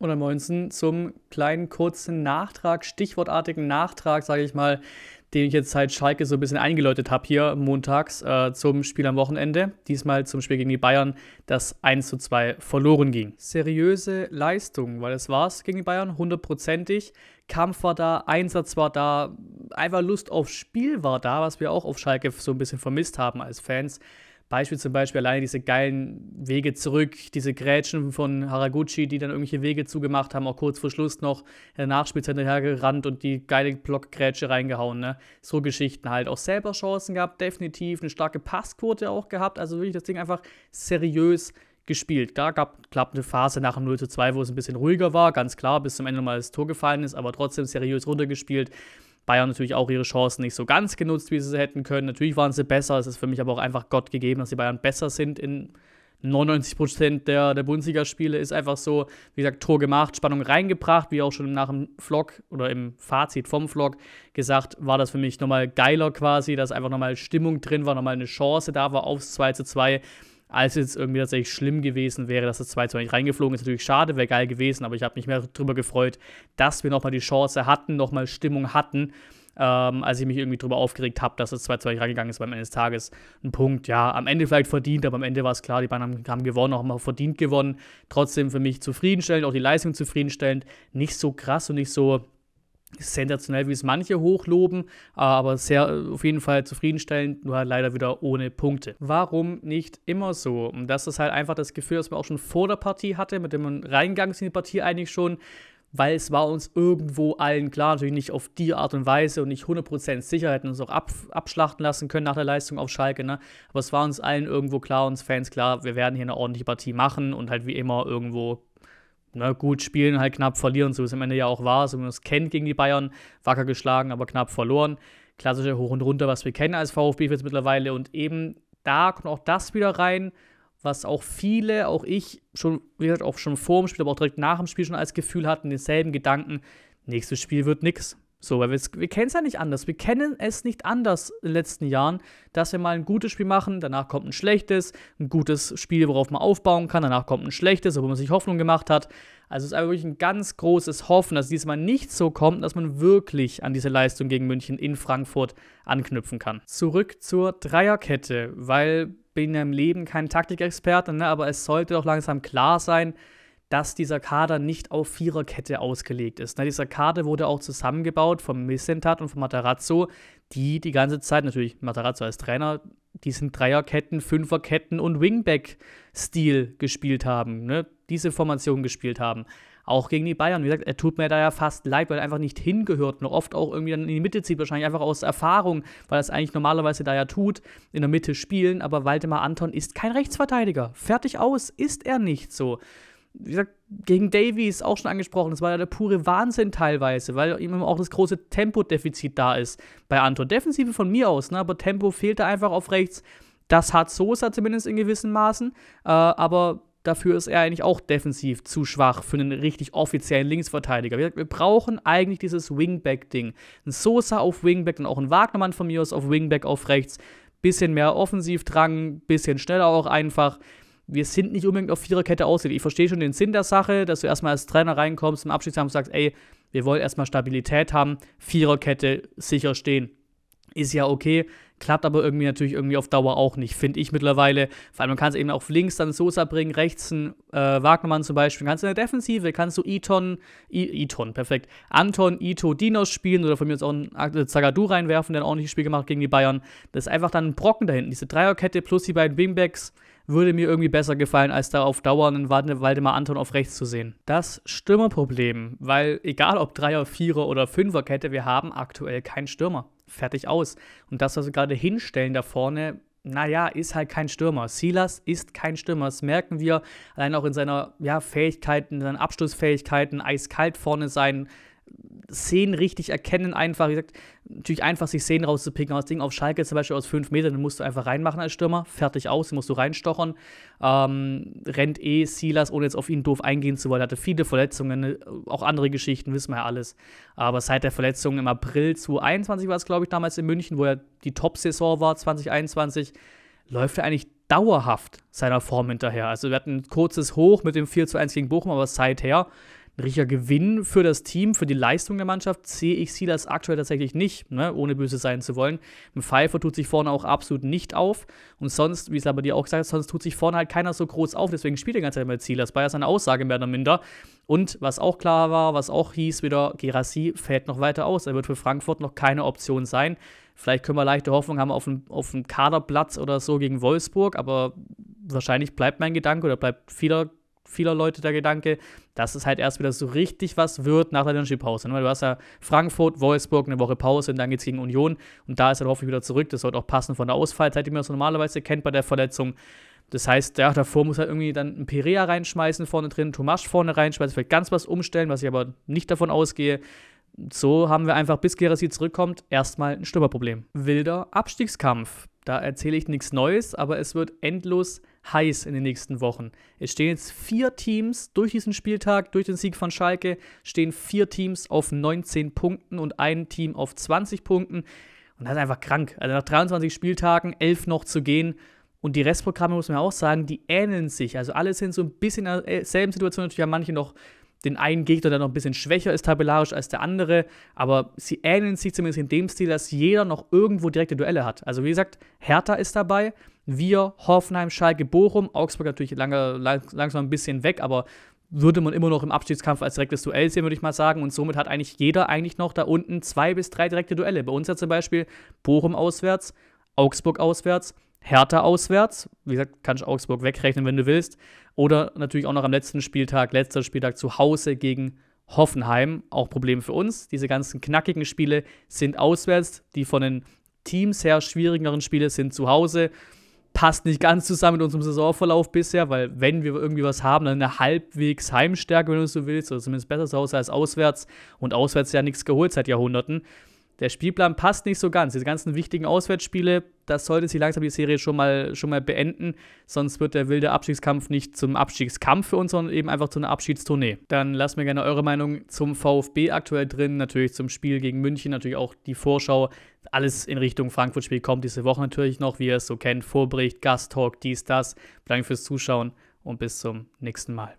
Oder 19 zum kleinen kurzen Nachtrag, stichwortartigen Nachtrag, sage ich mal, den ich jetzt seit Schalke so ein bisschen eingeläutet habe hier montags äh, zum Spiel am Wochenende. Diesmal zum Spiel gegen die Bayern, das 1 zu 2 verloren ging. Seriöse Leistung, weil es war es gegen die Bayern, hundertprozentig. Kampf war da, Einsatz war da, einfach Lust aufs Spiel war da, was wir auch auf Schalke so ein bisschen vermisst haben als Fans. Beispiel zum Beispiel alleine diese geilen Wege zurück, diese Grätschen von Haraguchi, die dann irgendwelche Wege zugemacht haben, auch kurz vor Schluss noch in der Nachspielzeit hinterhergerannt und die geile Blockgrätsche reingehauen. Ne? So Geschichten halt. Auch selber Chancen gehabt, definitiv. Eine starke Passquote auch gehabt. Also wirklich das Ding einfach seriös gespielt. Da gab es eine Phase nach dem 0 zu 2, wo es ein bisschen ruhiger war, ganz klar, bis zum Ende mal das Tor gefallen ist, aber trotzdem seriös runtergespielt. Bayern natürlich auch ihre Chancen nicht so ganz genutzt, wie sie sie hätten können. Natürlich waren sie besser. Es ist für mich aber auch einfach Gott gegeben, dass die Bayern besser sind in 99% der, der Bundesligaspiele. Ist einfach so, wie gesagt, Tor gemacht, Spannung reingebracht, wie auch schon nach dem Vlog oder im Fazit vom Vlog gesagt, war das für mich nochmal geiler quasi, dass einfach nochmal Stimmung drin war, nochmal eine Chance da war aufs 2 zu 2 als es irgendwie tatsächlich schlimm gewesen wäre, dass das 2 2 nicht reingeflogen ist. Natürlich schade, wäre geil gewesen, aber ich habe mich mehr darüber gefreut, dass wir nochmal die Chance hatten, nochmal Stimmung hatten, ähm, als ich mich irgendwie darüber aufgeregt habe, dass das 2 2 nicht reingegangen ist beim Ende des Tages. Ein Punkt, ja, am Ende vielleicht verdient, aber am Ende war es klar, die Bayern haben gewonnen, auch mal verdient gewonnen. Trotzdem für mich zufriedenstellend, auch die Leistung zufriedenstellend. Nicht so krass und nicht so sensationell, wie es manche hochloben, aber sehr auf jeden Fall zufriedenstellend, nur halt leider wieder ohne Punkte. Warum nicht immer so? Und das ist halt einfach das Gefühl, das man auch schon vor der Partie hatte, mit dem man reingegangen ist in die Partie eigentlich schon, weil es war uns irgendwo allen klar, natürlich nicht auf die Art und Weise und nicht 100% sicher, hätten uns auch ab, abschlachten lassen können nach der Leistung auf Schalke, ne? aber es war uns allen irgendwo klar, uns Fans klar, wir werden hier eine ordentliche Partie machen und halt wie immer irgendwo ne, gut spielen, halt knapp verlieren, so wie es am Ende ja auch war. So wie man es kennt gegen die Bayern, wacker geschlagen, aber knapp verloren. Klassische Hoch und Runter, was wir kennen als VfB jetzt mittlerweile. Und eben da kommt auch das wieder rein, was auch viele, auch ich, schon, wie gesagt, auch schon vor dem Spiel, aber auch direkt nach dem Spiel schon als Gefühl hatten, denselben Gedanken, nächstes Spiel wird nix. So, weil wir, wir kennen es ja nicht anders. Wir kennen es nicht anders in den letzten Jahren, dass wir mal ein gutes Spiel machen, danach kommt ein schlechtes, ein gutes Spiel, worauf man aufbauen kann, danach kommt ein schlechtes, wo man sich Hoffnung gemacht hat. Also es ist einfach wirklich ein ganz großes Hoffen, dass diesmal nicht so kommt, dass man wirklich an diese Leistung gegen München in Frankfurt anknüpfen kann. Zurück zur Dreierkette, weil bin ja im Leben kein Taktikexperte, ne, aber es sollte doch langsam klar sein, dass dieser Kader nicht auf Viererkette ausgelegt ist. Ne, dieser Kader wurde auch zusammengebaut vom Missentat und vom Matarazzo, die die ganze Zeit, natürlich Matarazzo als Trainer, diesen Dreierketten, Fünferketten und Wingback-Stil gespielt haben, ne? diese Formation gespielt haben. Auch gegen die Bayern. Wie gesagt, er tut mir da ja fast leid, weil er einfach nicht hingehört. Nur oft auch irgendwie dann in die Mitte zieht, wahrscheinlich einfach aus Erfahrung, weil er es eigentlich normalerweise da ja tut, in der Mitte spielen. Aber Waldemar Anton ist kein Rechtsverteidiger. Fertig aus, ist er nicht so wie gesagt, gegen Davies auch schon angesprochen, das war ja der pure Wahnsinn teilweise, weil ihm auch das große Tempodefizit da ist bei Anton. Defensive von mir aus, ne, aber Tempo fehlt da einfach auf rechts. Das hat Sosa zumindest in gewissen Maßen, äh, aber dafür ist er eigentlich auch defensiv zu schwach für einen richtig offiziellen Linksverteidiger. Wir, wir brauchen eigentlich dieses Wingback-Ding. Ein Sosa auf Wingback und auch ein Wagnermann von mir aus auf Wingback auf rechts. Bisschen mehr Offensivdrang, bisschen schneller auch einfach wir sind nicht unbedingt auf Viererkette ausgelegt. Ich verstehe schon den Sinn der Sache, dass du erstmal als Trainer reinkommst, im Abschied und sagst, ey, wir wollen erstmal Stabilität haben, Viererkette sicher stehen. Ist ja okay, klappt aber irgendwie natürlich irgendwie auf Dauer auch nicht, finde ich mittlerweile. Vor allem, man kann es eben auf links dann Sosa bringen, rechts ein äh, Wagnermann zum Beispiel. Kannst du in der Defensive, kannst du Iton, I, Iton, perfekt, Anton, Ito, Dinos spielen oder von mir jetzt auch einen Zagadou reinwerfen, der ein ordentliches Spiel gemacht gegen die Bayern. Das ist einfach dann ein Brocken da hinten. Diese Dreierkette plus die beiden Wingbacks würde mir irgendwie besser gefallen, als da auf Dauer einen Waldemar Anton auf rechts zu sehen. Das Stürmerproblem, weil egal ob Dreier, Vierer oder Fünferkette, wir haben aktuell keinen Stürmer. Fertig aus. Und das, was wir gerade hinstellen da vorne, naja, ist halt kein Stürmer. Silas ist kein Stürmer. Das merken wir allein auch in seiner ja, Fähigkeiten, in seinen Abschlussfähigkeiten, eiskalt vorne sein, Szenen richtig erkennen, einfach, wie gesagt, natürlich einfach sich Szenen rauszupicken. Aus Ding auf Schalke zum Beispiel aus fünf Metern, dann musst du einfach reinmachen als Stürmer, fertig aus, musst du reinstochern. Ähm, rennt eh Silas, ohne jetzt auf ihn doof eingehen zu wollen, hatte viele Verletzungen, äh, auch andere Geschichten, wissen wir ja alles. Aber seit der Verletzung im April 2021 war es, glaube ich, damals in München, wo er die Top-Saison war, 2021, läuft er eigentlich dauerhaft seiner Form hinterher. Also wir hatten ein kurzes Hoch mit dem 4 zu 1 gegen Bochum, aber seither richtiger Gewinn für das Team, für die Leistung der Mannschaft, sehe ich Silas aktuell tatsächlich nicht, ne? ohne böse sein zu wollen. Ein Pfeiffer tut sich vorne auch absolut nicht auf. Und sonst, wie es aber dir auch gesagt hast, sonst tut sich vorne halt keiner so groß auf. Deswegen spielt er die ganze Zeit mit Silas. War ja seine Aussage mehr oder minder. Und was auch klar war, was auch hieß, wieder, Gerassi fällt noch weiter aus. Er wird für Frankfurt noch keine Option sein. Vielleicht können wir leichte Hoffnung haben auf einen, auf einen Kaderplatz oder so gegen Wolfsburg, aber wahrscheinlich bleibt mein Gedanke oder bleibt vieler vieler Leute der Gedanke, dass es halt erst wieder so richtig was wird nach der Länderspielpause. Ne? Du hast ja Frankfurt, Wolfsburg, eine Woche Pause und dann geht es gegen Union und da ist er hoffentlich wieder zurück. Das sollte auch passen von der Ausfallzeit, die man so normalerweise kennt bei der Verletzung. Das heißt, ja, davor muss halt irgendwie dann ein Perea reinschmeißen vorne drin, Tomasch vorne reinschmeißen, vielleicht ganz was umstellen, was ich aber nicht davon ausgehe. So haben wir einfach, bis Gerasi zurückkommt, erstmal ein Stürmerproblem. Wilder Abstiegskampf. Da erzähle ich nichts Neues, aber es wird endlos heiß in den nächsten Wochen. Es stehen jetzt vier Teams durch diesen Spieltag, durch den Sieg von Schalke, stehen vier Teams auf 19 Punkten und ein Team auf 20 Punkten. Und das ist einfach krank. Also nach 23 Spieltagen, elf noch zu gehen. Und die Restprogramme, muss man auch sagen, die ähneln sich. Also alle sind so ein bisschen in derselben Situation. Natürlich haben manche noch den einen Gegner, der noch ein bisschen schwächer ist tabellarisch als der andere, aber sie ähneln sich zumindest in dem Stil, dass jeder noch irgendwo direkte Duelle hat. Also wie gesagt, Hertha ist dabei, wir, Hoffenheim, Schalke, Bochum, Augsburg natürlich lange, langsam ein bisschen weg, aber würde man immer noch im Abstiegskampf als direktes Duell sehen, würde ich mal sagen. Und somit hat eigentlich jeder eigentlich noch da unten zwei bis drei direkte Duelle. Bei uns ja zum Beispiel Bochum auswärts, Augsburg auswärts, Hertha auswärts. Wie gesagt, kannst du Augsburg wegrechnen, wenn du willst. Oder natürlich auch noch am letzten Spieltag, letzter Spieltag zu Hause gegen Hoffenheim. Auch Problem für uns. Diese ganzen knackigen Spiele sind auswärts. Die von den Teams her schwierigeren Spiele sind zu Hause passt nicht ganz zusammen mit unserem Saisonverlauf bisher, weil wenn wir irgendwie was haben, dann eine halbwegs Heimstärke, wenn du so willst, oder zumindest besser zu Hause als auswärts und auswärts ja nichts geholt seit Jahrhunderten der Spielplan passt nicht so ganz. Diese ganzen wichtigen Auswärtsspiele, das sollte sie langsam die Serie schon mal, schon mal beenden. Sonst wird der wilde Abstiegskampf nicht zum Abstiegskampf für uns, sondern eben einfach zu einer Abschiedstournee. Dann lasst mir gerne eure Meinung zum VfB aktuell drin, natürlich zum Spiel gegen München, natürlich auch die Vorschau. Alles in Richtung Frankfurt-Spiel kommt diese Woche natürlich noch, wie ihr es so kennt. Vorbericht, Gasttalk, dies, das. Bleiben fürs Zuschauen und bis zum nächsten Mal.